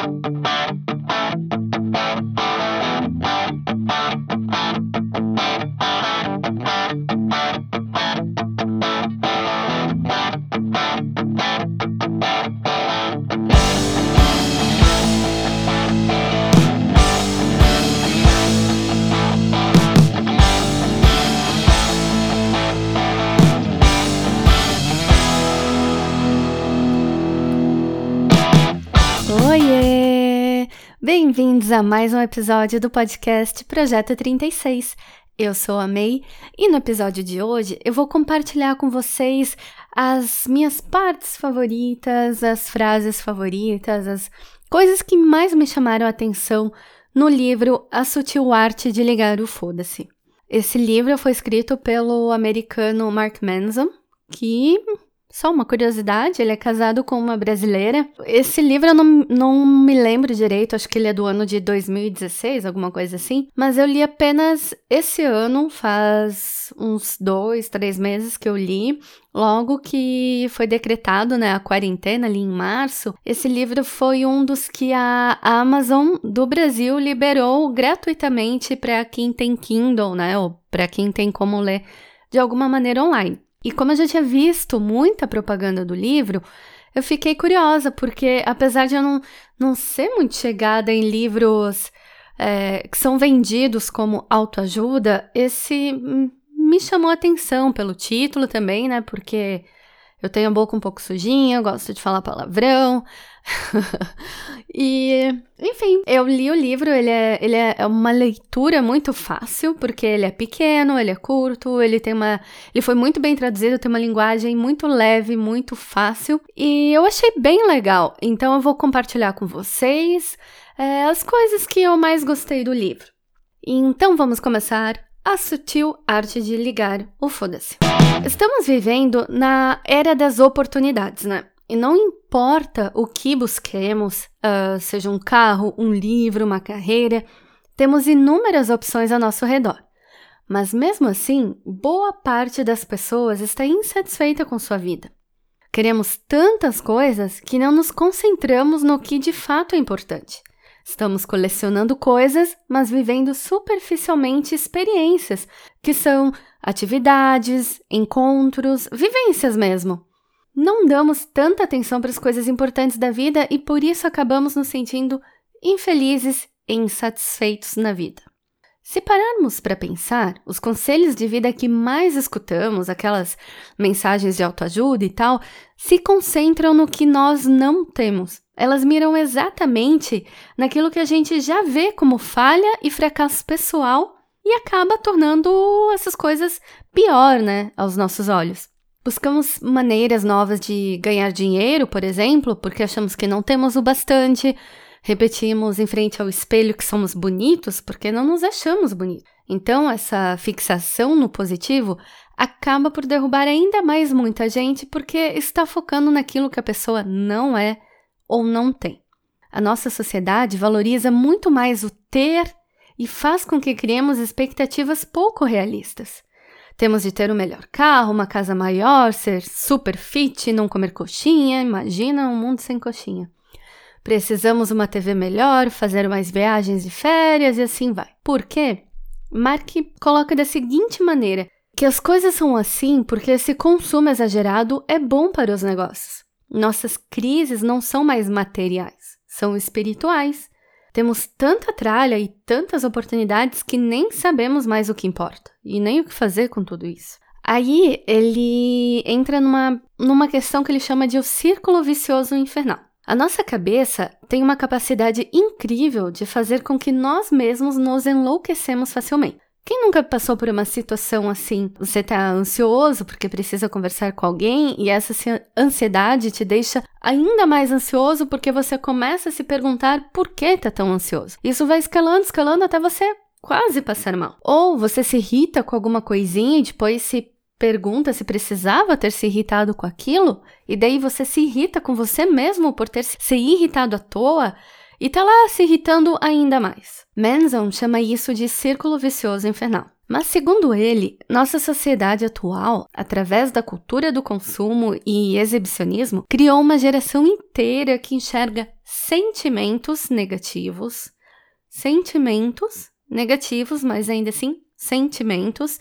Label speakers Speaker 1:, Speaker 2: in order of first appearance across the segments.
Speaker 1: Thank you. Bem-vindos a mais um episódio do podcast Projeto 36. Eu sou a May e no episódio de hoje eu vou compartilhar com vocês as minhas partes favoritas, as frases favoritas, as coisas que mais me chamaram a atenção no livro A Sutil Arte de Ligar o Foda-se. Esse livro foi escrito pelo americano Mark Manson, que só uma curiosidade, ele é casado com uma brasileira. Esse livro eu não, não me lembro direito, acho que ele é do ano de 2016, alguma coisa assim. Mas eu li apenas esse ano, faz uns dois, três meses que eu li. Logo que foi decretado né, a quarentena ali em março, esse livro foi um dos que a Amazon do Brasil liberou gratuitamente para quem tem Kindle, né? Ou para quem tem como ler de alguma maneira online. E como eu já tinha visto muita propaganda do livro, eu fiquei curiosa, porque apesar de eu não, não ser muito chegada em livros é, que são vendidos como autoajuda, esse me chamou a atenção pelo título também, né? Porque eu tenho a boca um pouco sujinha, eu gosto de falar palavrão. e, enfim, eu li o livro, ele é, ele é uma leitura muito fácil, porque ele é pequeno, ele é curto, ele tem uma. Ele foi muito bem traduzido, tem uma linguagem muito leve, muito fácil. E eu achei bem legal. Então eu vou compartilhar com vocês é, as coisas que eu mais gostei do livro. Então vamos começar a sutil arte de ligar o foda-se. Estamos vivendo na era das oportunidades, né? E não importa o que busquemos, uh, seja um carro, um livro, uma carreira, temos inúmeras opções ao nosso redor. Mas mesmo assim, boa parte das pessoas está insatisfeita com sua vida. Queremos tantas coisas que não nos concentramos no que de fato é importante. Estamos colecionando coisas, mas vivendo superficialmente experiências, que são atividades, encontros, vivências mesmo. Não damos tanta atenção para as coisas importantes da vida e por isso acabamos nos sentindo infelizes e insatisfeitos na vida. Se pararmos para pensar, os conselhos de vida que mais escutamos, aquelas mensagens de autoajuda e tal, se concentram no que nós não temos. Elas miram exatamente naquilo que a gente já vê como falha e fracasso pessoal e acaba tornando essas coisas pior, né, aos nossos olhos. Buscamos maneiras novas de ganhar dinheiro, por exemplo, porque achamos que não temos o bastante, Repetimos em frente ao espelho que somos bonitos porque não nos achamos bonitos. Então, essa fixação no positivo acaba por derrubar ainda mais muita gente porque está focando naquilo que a pessoa não é ou não tem. A nossa sociedade valoriza muito mais o ter e faz com que criemos expectativas pouco realistas. Temos de ter o melhor carro, uma casa maior, ser super fit, não comer coxinha. Imagina um mundo sem coxinha. Precisamos uma TV melhor, fazer mais viagens de férias e assim vai. Por quê? Mark coloca da seguinte maneira: que as coisas são assim porque esse consumo exagerado é bom para os negócios. Nossas crises não são mais materiais, são espirituais. Temos tanta tralha e tantas oportunidades que nem sabemos mais o que importa e nem o que fazer com tudo isso. Aí ele entra numa, numa questão que ele chama de o círculo vicioso infernal. A nossa cabeça tem uma capacidade incrível de fazer com que nós mesmos nos enlouquecemos facilmente. Quem nunca passou por uma situação assim? Você está ansioso porque precisa conversar com alguém e essa ansiedade te deixa ainda mais ansioso porque você começa a se perguntar por que está tão ansioso. Isso vai escalando, escalando até você quase passar mal. Ou você se irrita com alguma coisinha e depois se pergunta se precisava ter se irritado com aquilo, e daí você se irrita com você mesmo por ter se irritado à toa e tá lá se irritando ainda mais. Manson chama isso de círculo vicioso infernal. Mas, segundo ele, nossa sociedade atual, através da cultura do consumo e exibicionismo, criou uma geração inteira que enxerga sentimentos negativos, sentimentos negativos, mas ainda assim sentimentos,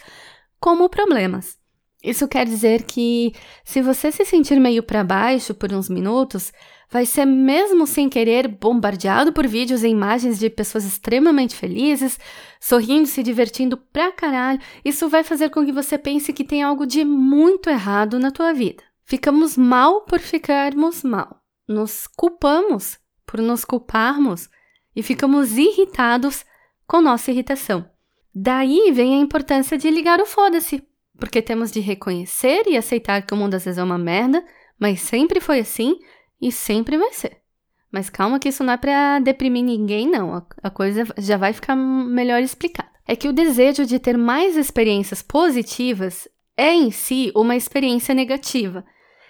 Speaker 1: como problemas. Isso quer dizer que, se você se sentir meio para baixo por uns minutos, vai ser mesmo sem querer bombardeado por vídeos e imagens de pessoas extremamente felizes, sorrindo, se divertindo pra caralho. Isso vai fazer com que você pense que tem algo de muito errado na tua vida. Ficamos mal por ficarmos mal. Nos culpamos por nos culparmos e ficamos irritados com nossa irritação. Daí vem a importância de ligar o foda-se, porque temos de reconhecer e aceitar que o mundo às vezes é uma merda, mas sempre foi assim e sempre vai ser. Mas calma que isso não é para deprimir ninguém, não. A coisa já vai ficar melhor explicada. É que o desejo de ter mais experiências positivas é em si uma experiência negativa.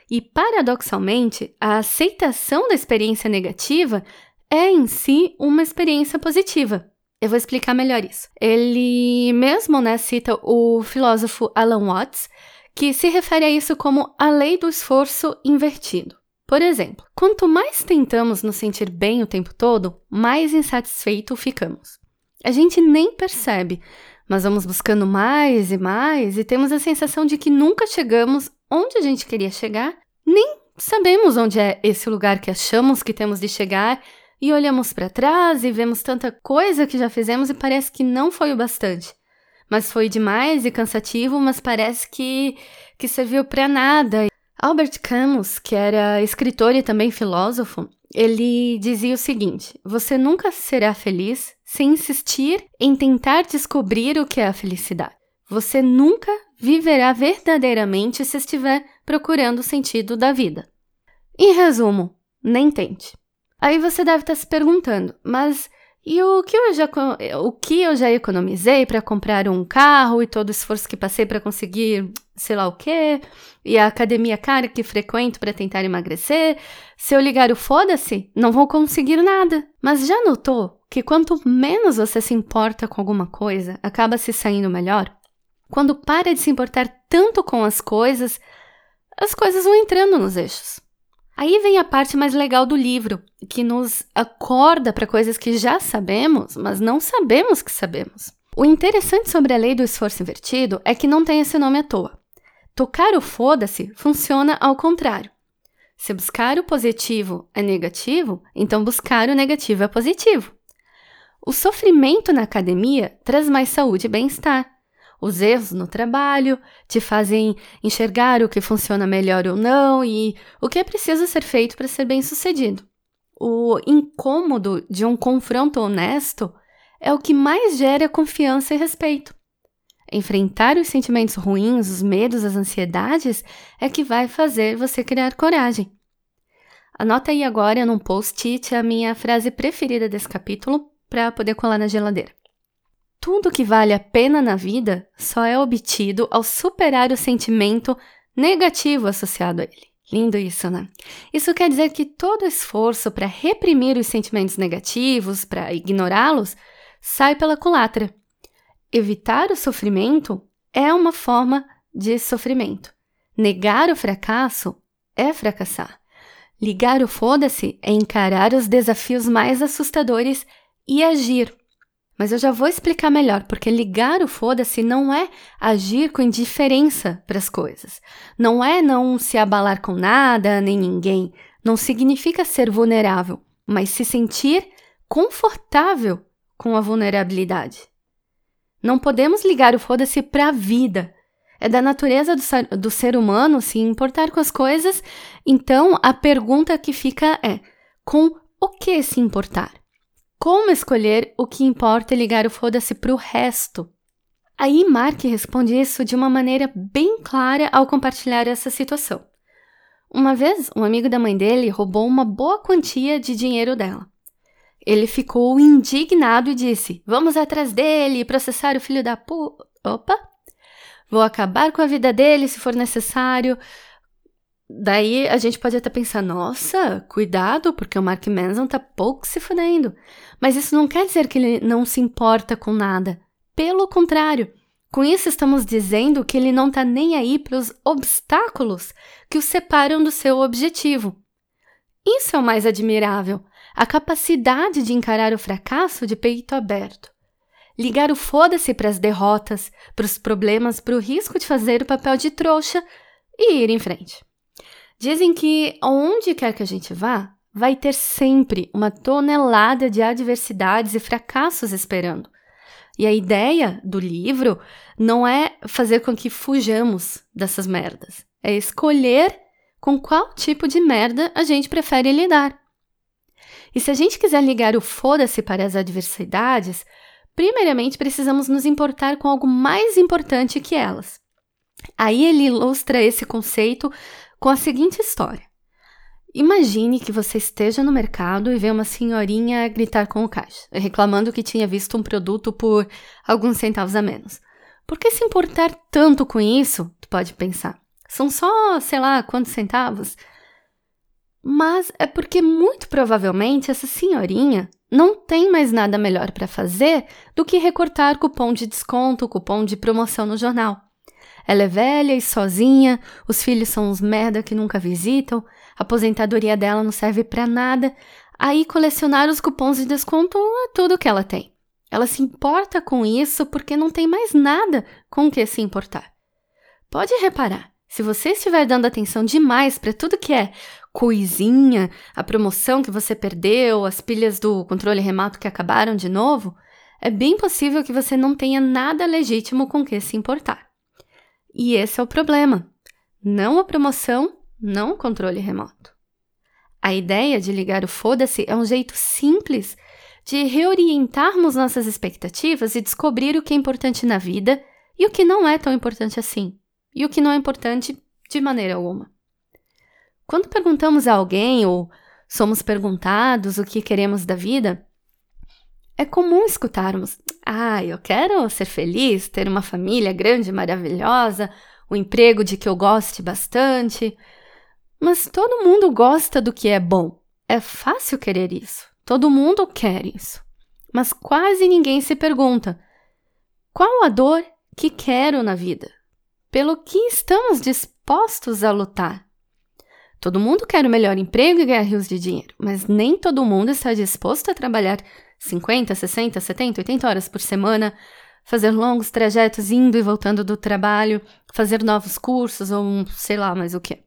Speaker 1: E paradoxalmente, a aceitação da experiência negativa é em si uma experiência positiva. Eu vou explicar melhor isso. Ele mesmo né, cita o filósofo Alan Watts, que se refere a isso como a lei do esforço invertido. Por exemplo, quanto mais tentamos nos sentir bem o tempo todo, mais insatisfeito ficamos. A gente nem percebe, mas vamos buscando mais e mais e temos a sensação de que nunca chegamos onde a gente queria chegar, nem sabemos onde é esse lugar que achamos que temos de chegar e olhamos para trás e vemos tanta coisa que já fizemos e parece que não foi o bastante. Mas foi demais e cansativo, mas parece que que serviu para nada. Albert Camus, que era escritor e também filósofo, ele dizia o seguinte: você nunca será feliz sem insistir em tentar descobrir o que é a felicidade. Você nunca viverá verdadeiramente se estiver procurando o sentido da vida. Em resumo, nem tente. Aí você deve estar se perguntando, mas e o que eu já, o que eu já economizei para comprar um carro e todo o esforço que passei para conseguir sei lá o quê, e a academia cara que frequento para tentar emagrecer, se eu ligar o foda-se, não vou conseguir nada. Mas já notou que quanto menos você se importa com alguma coisa, acaba se saindo melhor? Quando para de se importar tanto com as coisas, as coisas vão entrando nos eixos. Aí vem a parte mais legal do livro, que nos acorda para coisas que já sabemos, mas não sabemos que sabemos. O interessante sobre a lei do esforço invertido é que não tem esse nome à toa. Tocar o foda-se funciona ao contrário. Se buscar o positivo é negativo, então buscar o negativo é positivo. O sofrimento na academia traz mais saúde e bem-estar. Os erros no trabalho te fazem enxergar o que funciona melhor ou não e o que é preciso ser feito para ser bem-sucedido. O incômodo de um confronto honesto é o que mais gera confiança e respeito. Enfrentar os sentimentos ruins, os medos, as ansiedades é que vai fazer você criar coragem. Anota aí agora num post-it a minha frase preferida desse capítulo para poder colar na geladeira. Tudo que vale a pena na vida só é obtido ao superar o sentimento negativo associado a ele. Lindo isso, né? Isso quer dizer que todo esforço para reprimir os sentimentos negativos, para ignorá-los, sai pela culatra. Evitar o sofrimento é uma forma de sofrimento. Negar o fracasso é fracassar. Ligar o foda-se é encarar os desafios mais assustadores e agir mas eu já vou explicar melhor, porque ligar o foda-se não é agir com indiferença para as coisas. Não é não se abalar com nada nem ninguém. Não significa ser vulnerável, mas se sentir confortável com a vulnerabilidade. Não podemos ligar o foda-se para a vida. É da natureza do ser, do ser humano se importar com as coisas, então a pergunta que fica é: com o que se importar? Como escolher o que importa e ligar o foda-se para o resto? Aí Mark responde isso de uma maneira bem clara ao compartilhar essa situação. Uma vez, um amigo da mãe dele roubou uma boa quantia de dinheiro dela. Ele ficou indignado e disse: Vamos atrás dele processar o filho da pu. Opa! Vou acabar com a vida dele se for necessário. Daí a gente pode até pensar, nossa, cuidado, porque o Mark Manson tá pouco se fudendo. Mas isso não quer dizer que ele não se importa com nada. Pelo contrário, Com isso, estamos dizendo que ele não está nem aí para os obstáculos que o separam do seu objetivo. Isso é o mais admirável, a capacidade de encarar o fracasso de peito aberto. Ligar o foda-se para as derrotas, para os problemas, para o risco de fazer o papel de trouxa e ir em frente. Dizem que onde quer que a gente vá, vai ter sempre uma tonelada de adversidades e fracassos esperando. E a ideia do livro não é fazer com que fujamos dessas merdas, é escolher com qual tipo de merda a gente prefere lidar. E se a gente quiser ligar o foda-se para as adversidades, primeiramente precisamos nos importar com algo mais importante que elas. Aí ele ilustra esse conceito com a seguinte história. Imagine que você esteja no mercado e vê uma senhorinha gritar com o caixa, reclamando que tinha visto um produto por alguns centavos a menos. Por que se importar tanto com isso? Tu pode pensar. São só, sei lá, quantos centavos? Mas é porque muito provavelmente essa senhorinha não tem mais nada melhor para fazer do que recortar cupom de desconto, cupom de promoção no jornal. Ela é velha e sozinha, os filhos são uns merda que nunca visitam, a aposentadoria dela não serve para nada, aí colecionar os cupons de desconto é tudo que ela tem. Ela se importa com isso porque não tem mais nada com o que se importar. Pode reparar, se você estiver dando atenção demais para tudo que é coisinha, a promoção que você perdeu, as pilhas do controle remoto que acabaram de novo, é bem possível que você não tenha nada legítimo com que se importar. E esse é o problema. Não a promoção, não o controle remoto. A ideia de ligar o foda-se é um jeito simples de reorientarmos nossas expectativas e descobrir o que é importante na vida e o que não é tão importante assim, e o que não é importante de maneira alguma. Quando perguntamos a alguém ou somos perguntados o que queremos da vida, é comum escutarmos: ah, eu quero ser feliz, ter uma família grande, maravilhosa, um emprego de que eu goste bastante. Mas todo mundo gosta do que é bom. É fácil querer isso. Todo mundo quer isso. Mas quase ninguém se pergunta: qual a dor que quero na vida? Pelo que estamos dispostos a lutar? Todo mundo quer o melhor emprego e ganhar rios de dinheiro, mas nem todo mundo está disposto a trabalhar 50, 60, 70, 80 horas por semana, fazer longos trajetos indo e voltando do trabalho, fazer novos cursos ou um, sei lá mais o que.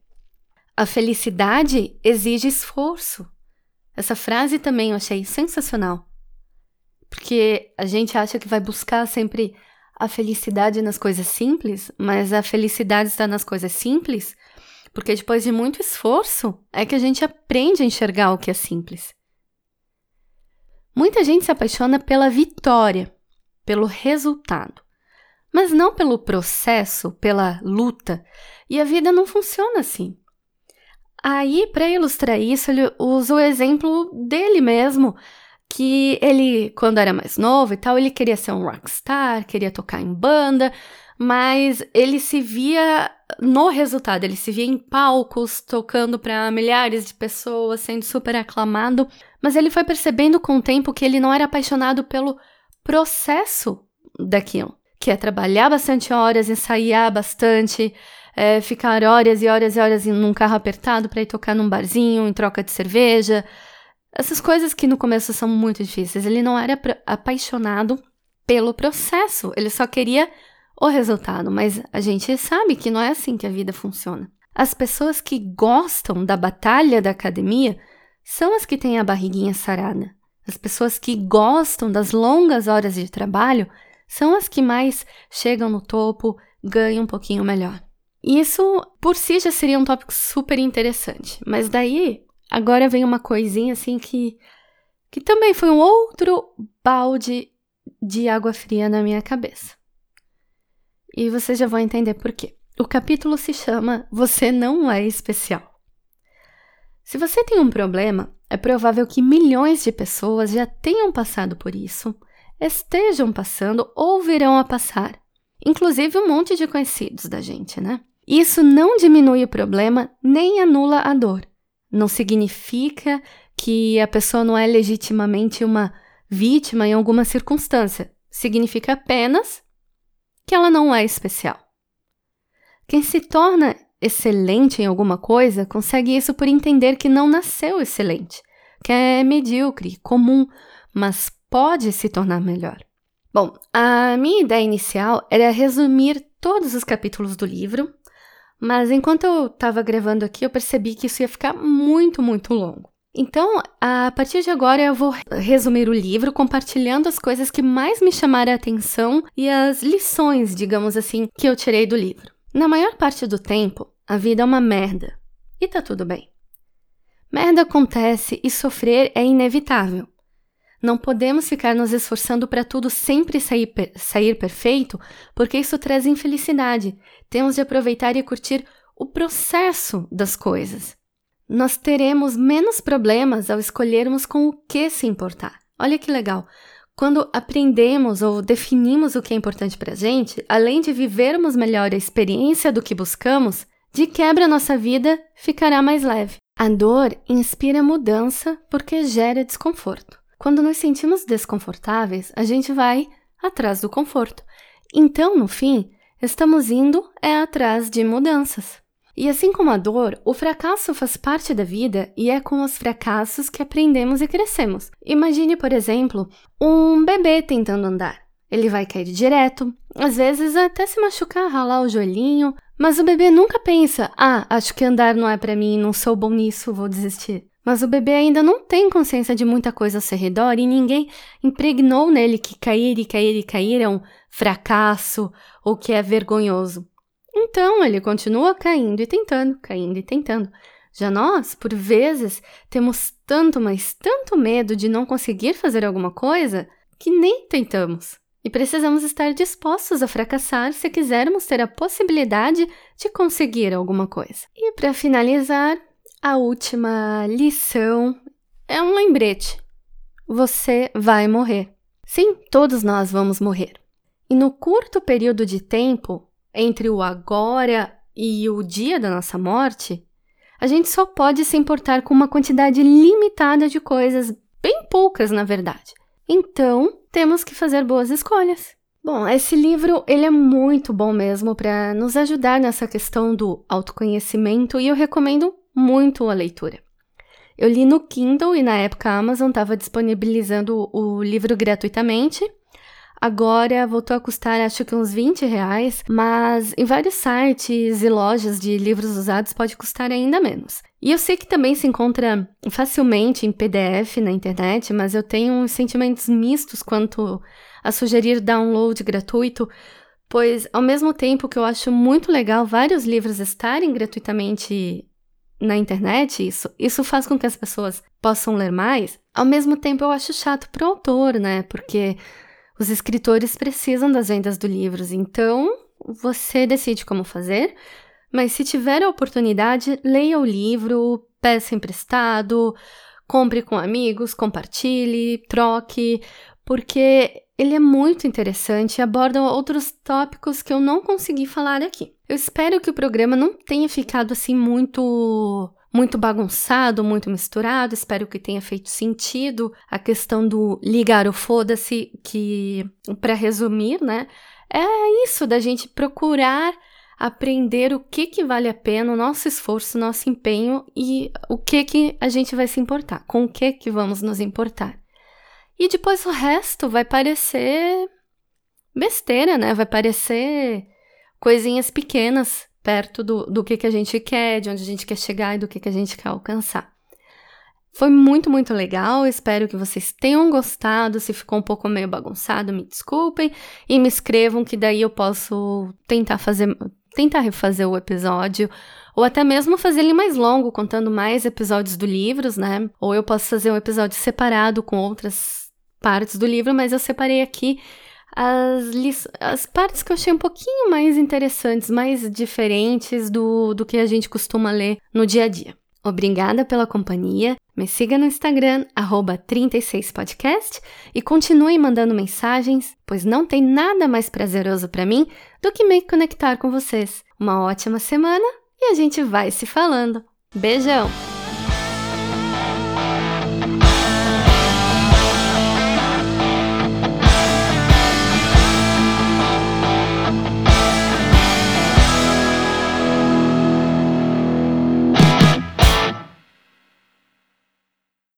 Speaker 1: A felicidade exige esforço. Essa frase também eu achei sensacional. Porque a gente acha que vai buscar sempre a felicidade nas coisas simples, mas a felicidade está nas coisas simples porque depois de muito esforço é que a gente aprende a enxergar o que é simples. Muita gente se apaixona pela vitória, pelo resultado, mas não pelo processo, pela luta, e a vida não funciona assim. Aí, para ilustrar isso, ele usa o exemplo dele mesmo, que ele, quando era mais novo e tal, ele queria ser um rockstar, queria tocar em banda, mas ele se via no resultado, ele se via em palcos, tocando para milhares de pessoas, sendo super aclamado, mas ele foi percebendo com o tempo que ele não era apaixonado pelo processo daquilo, que é trabalhar bastante horas, ensaiar bastante, é, ficar horas e horas e horas num carro apertado para ir tocar num barzinho em troca de cerveja. Essas coisas que no começo são muito difíceis. Ele não era apaixonado pelo processo, ele só queria o resultado, mas a gente sabe que não é assim que a vida funciona. As pessoas que gostam da batalha da academia são as que têm a barriguinha sarada. As pessoas que gostam das longas horas de trabalho são as que mais chegam no topo, ganham um pouquinho melhor. Isso por si já seria um tópico super interessante, mas daí agora vem uma coisinha assim que que também foi um outro balde de água fria na minha cabeça. E vocês já vão entender por quê. O capítulo se chama Você Não É Especial. Se você tem um problema, é provável que milhões de pessoas já tenham passado por isso, estejam passando ou virão a passar. Inclusive um monte de conhecidos da gente, né? Isso não diminui o problema nem anula a dor. Não significa que a pessoa não é legitimamente uma vítima em alguma circunstância. Significa apenas que ela não é especial. Quem se torna excelente em alguma coisa consegue isso por entender que não nasceu excelente, que é medíocre, comum, mas pode se tornar melhor. Bom, a minha ideia inicial era resumir todos os capítulos do livro, mas enquanto eu estava gravando aqui, eu percebi que isso ia ficar muito, muito longo. Então, a partir de agora, eu vou resumir o livro compartilhando as coisas que mais me chamaram a atenção e as lições, digamos assim, que eu tirei do livro. Na maior parte do tempo, a vida é uma merda. E tá tudo bem. Merda acontece e sofrer é inevitável. Não podemos ficar nos esforçando para tudo sempre sair, per sair perfeito, porque isso traz infelicidade. Temos de aproveitar e curtir o processo das coisas. Nós teremos menos problemas ao escolhermos com o que se importar. Olha que legal. Quando aprendemos ou definimos o que é importante para a gente, além de vivermos melhor a experiência do que buscamos, de quebra nossa vida ficará mais leve. A dor inspira mudança porque gera desconforto. Quando nos sentimos desconfortáveis, a gente vai atrás do conforto. Então, no fim, estamos indo é atrás de mudanças. E assim como a dor, o fracasso faz parte da vida e é com os fracassos que aprendemos e crescemos. Imagine, por exemplo, um bebê tentando andar. Ele vai cair direto, às vezes até se machucar, ralar o joelhinho, mas o bebê nunca pensa: "Ah, acho que andar não é para mim, não sou bom nisso, vou desistir". Mas o bebê ainda não tem consciência de muita coisa ao seu redor e ninguém impregnou nele que cair e cair e cair é um fracasso ou que é vergonhoso. Então ele continua caindo e tentando, caindo e tentando. Já nós, por vezes, temos tanto, mas tanto medo de não conseguir fazer alguma coisa que nem tentamos. E precisamos estar dispostos a fracassar se quisermos ter a possibilidade de conseguir alguma coisa. E para finalizar, a última lição é um lembrete. Você vai morrer. Sim, todos nós vamos morrer. E no curto período de tempo entre o agora e o dia da nossa morte, a gente só pode se importar com uma quantidade limitada de coisas, bem poucas na verdade. Então, temos que fazer boas escolhas. Bom, esse livro ele é muito bom mesmo para nos ajudar nessa questão do autoconhecimento e eu recomendo muito a leitura. Eu li no Kindle e na época a Amazon estava disponibilizando o livro gratuitamente Agora voltou a custar acho que uns 20 reais, mas em vários sites e lojas de livros usados pode custar ainda menos. E eu sei que também se encontra facilmente em PDF na internet, mas eu tenho uns sentimentos mistos quanto a sugerir download gratuito, pois ao mesmo tempo que eu acho muito legal vários livros estarem gratuitamente na internet, isso, isso faz com que as pessoas possam ler mais, ao mesmo tempo eu acho chato pro autor, né? Porque os escritores precisam das vendas dos livros, então você decide como fazer, mas se tiver a oportunidade, leia o livro, peça emprestado, compre com amigos, compartilhe, troque, porque ele é muito interessante e aborda outros tópicos que eu não consegui falar aqui. Eu espero que o programa não tenha ficado assim muito muito bagunçado, muito misturado. Espero que tenha feito sentido a questão do ligar o foda-se, que, para resumir, né, é isso da gente procurar aprender o que que vale a pena, o nosso esforço, o nosso empenho e o que que a gente vai se importar, com o que que vamos nos importar. E depois o resto vai parecer besteira, né? Vai parecer coisinhas pequenas perto do, do que, que a gente quer, de onde a gente quer chegar e do que, que a gente quer alcançar. Foi muito, muito legal. Espero que vocês tenham gostado. Se ficou um pouco meio bagunçado, me desculpem e me escrevam que daí eu posso tentar fazer, tentar refazer o episódio ou até mesmo fazer ele mais longo, contando mais episódios do livro, né? Ou eu posso fazer um episódio separado com outras partes do livro, mas eu separei aqui as, as partes que eu achei um pouquinho mais interessantes, mais diferentes do, do que a gente costuma ler no dia a dia. Obrigada pela companhia. Me siga no Instagram, 36podcast, e continue mandando mensagens, pois não tem nada mais prazeroso para mim do que me conectar com vocês. Uma ótima semana e a gente vai se falando. Beijão!